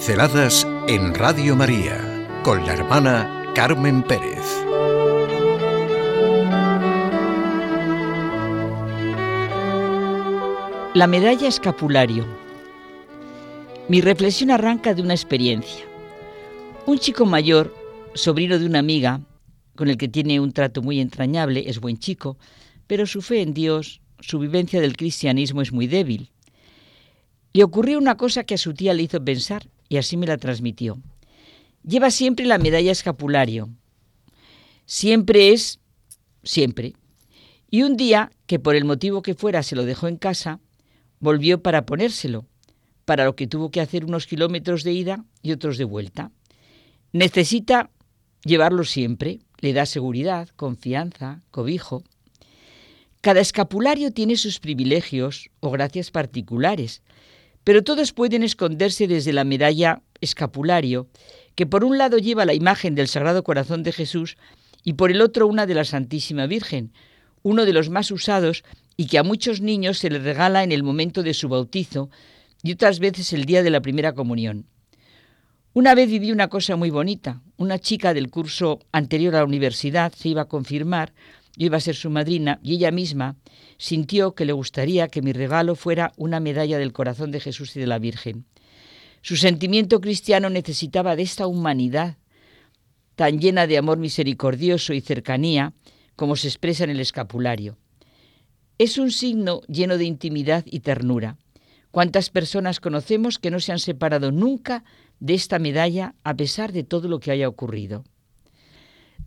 Pinceladas en Radio María con la hermana Carmen Pérez. La medalla escapulario. Mi reflexión arranca de una experiencia. Un chico mayor, sobrino de una amiga, con el que tiene un trato muy entrañable, es buen chico, pero su fe en Dios, su vivencia del cristianismo es muy débil. Le ocurrió una cosa que a su tía le hizo pensar y así me la transmitió. Lleva siempre la medalla escapulario. Siempre es, siempre. Y un día, que por el motivo que fuera se lo dejó en casa, volvió para ponérselo, para lo que tuvo que hacer unos kilómetros de ida y otros de vuelta. Necesita llevarlo siempre, le da seguridad, confianza, cobijo. Cada escapulario tiene sus privilegios o gracias particulares, pero todos pueden esconderse desde la medalla escapulario, que por un lado lleva la imagen del Sagrado Corazón de Jesús y por el otro una de la Santísima Virgen, uno de los más usados y que a muchos niños se les regala en el momento de su bautizo y otras veces el día de la primera comunión. Una vez viví una cosa muy bonita. Una chica del curso anterior a la universidad se iba a confirmar yo iba a ser su madrina y ella misma sintió que le gustaría que mi regalo fuera una medalla del corazón de Jesús y de la Virgen. Su sentimiento cristiano necesitaba de esta humanidad tan llena de amor misericordioso y cercanía como se expresa en el escapulario. Es un signo lleno de intimidad y ternura. ¿Cuántas personas conocemos que no se han separado nunca de esta medalla a pesar de todo lo que haya ocurrido?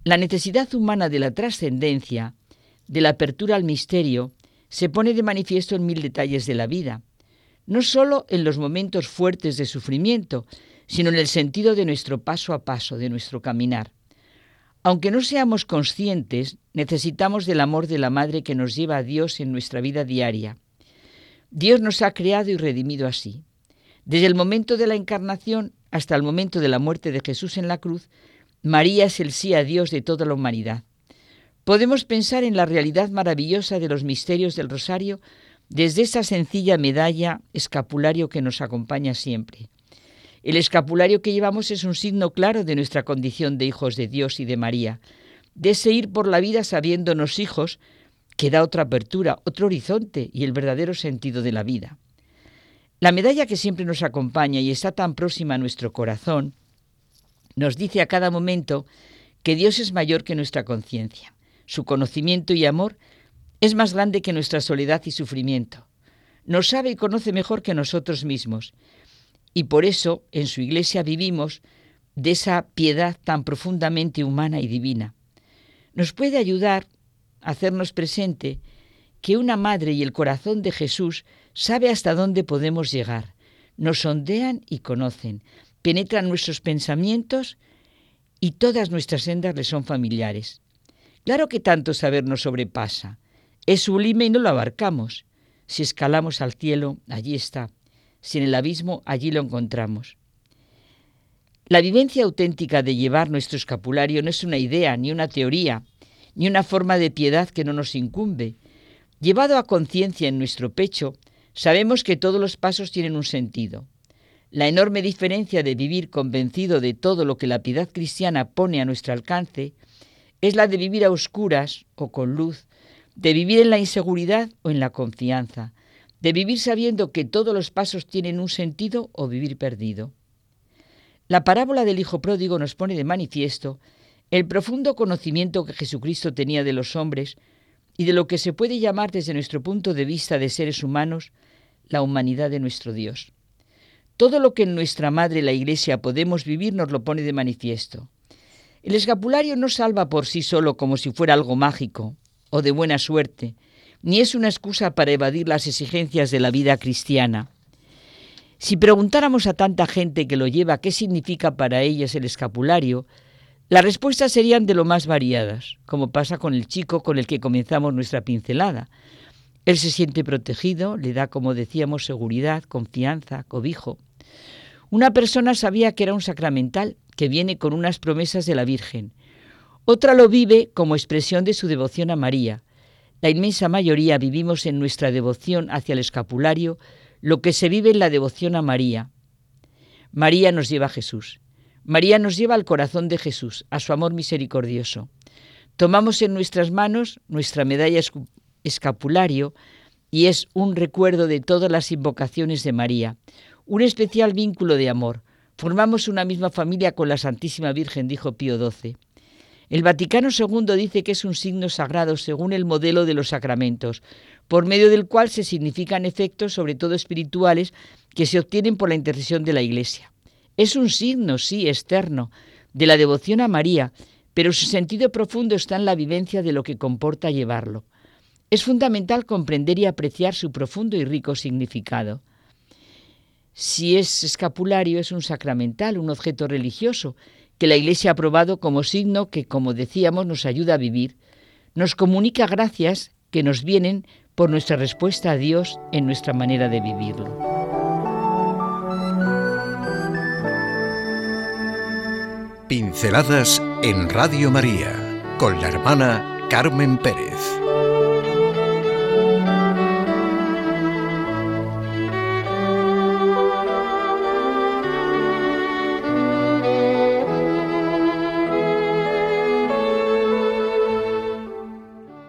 La necesidad humana de la trascendencia, de la apertura al misterio, se pone de manifiesto en mil detalles de la vida, no sólo en los momentos fuertes de sufrimiento, sino en el sentido de nuestro paso a paso, de nuestro caminar. Aunque no seamos conscientes, necesitamos del amor de la Madre que nos lleva a Dios en nuestra vida diaria. Dios nos ha creado y redimido así. Desde el momento de la encarnación hasta el momento de la muerte de Jesús en la cruz, María es el sí a Dios de toda la humanidad. Podemos pensar en la realidad maravillosa de los misterios del rosario desde esa sencilla medalla escapulario que nos acompaña siempre. El escapulario que llevamos es un signo claro de nuestra condición de hijos de Dios y de María, de ese ir por la vida sabiéndonos hijos que da otra apertura, otro horizonte y el verdadero sentido de la vida. La medalla que siempre nos acompaña y está tan próxima a nuestro corazón nos dice a cada momento que Dios es mayor que nuestra conciencia. Su conocimiento y amor es más grande que nuestra soledad y sufrimiento. Nos sabe y conoce mejor que nosotros mismos. Y por eso en su iglesia vivimos de esa piedad tan profundamente humana y divina. Nos puede ayudar a hacernos presente que una madre y el corazón de Jesús sabe hasta dónde podemos llegar. Nos sondean y conocen, penetran nuestros pensamientos y todas nuestras sendas le son familiares. Claro que tanto saber nos sobrepasa. Es sublime y no lo abarcamos. Si escalamos al cielo, allí está. Si en el abismo, allí lo encontramos. La vivencia auténtica de llevar nuestro escapulario no es una idea, ni una teoría, ni una forma de piedad que no nos incumbe. Llevado a conciencia en nuestro pecho, sabemos que todos los pasos tienen un sentido. La enorme diferencia de vivir convencido de todo lo que la piedad cristiana pone a nuestro alcance es la de vivir a oscuras o con luz, de vivir en la inseguridad o en la confianza, de vivir sabiendo que todos los pasos tienen un sentido o vivir perdido. La parábola del Hijo Pródigo nos pone de manifiesto el profundo conocimiento que Jesucristo tenía de los hombres y de lo que se puede llamar desde nuestro punto de vista de seres humanos la humanidad de nuestro Dios. Todo lo que en nuestra Madre la Iglesia podemos vivir nos lo pone de manifiesto. El escapulario no salva por sí solo como si fuera algo mágico o de buena suerte, ni es una excusa para evadir las exigencias de la vida cristiana. Si preguntáramos a tanta gente que lo lleva qué significa para ellas el escapulario, las respuestas serían de lo más variadas, como pasa con el chico con el que comenzamos nuestra pincelada. Él se siente protegido, le da, como decíamos, seguridad, confianza, cobijo. Una persona sabía que era un sacramental, que viene con unas promesas de la Virgen. Otra lo vive como expresión de su devoción a María. La inmensa mayoría vivimos en nuestra devoción hacia el escapulario lo que se vive en la devoción a María. María nos lleva a Jesús. María nos lleva al corazón de Jesús, a su amor misericordioso. Tomamos en nuestras manos nuestra medalla escapulario y es un recuerdo de todas las invocaciones de María, un especial vínculo de amor. Formamos una misma familia con la Santísima Virgen, dijo Pío XII. El Vaticano II dice que es un signo sagrado según el modelo de los sacramentos, por medio del cual se significan efectos, sobre todo espirituales, que se obtienen por la intercesión de la Iglesia. Es un signo, sí, externo, de la devoción a María, pero su sentido profundo está en la vivencia de lo que comporta llevarlo. Es fundamental comprender y apreciar su profundo y rico significado. Si es escapulario, es un sacramental, un objeto religioso, que la Iglesia ha aprobado como signo que, como decíamos, nos ayuda a vivir. Nos comunica gracias que nos vienen por nuestra respuesta a Dios en nuestra manera de vivirlo. Pinceladas en Radio María con la hermana Carmen Pérez.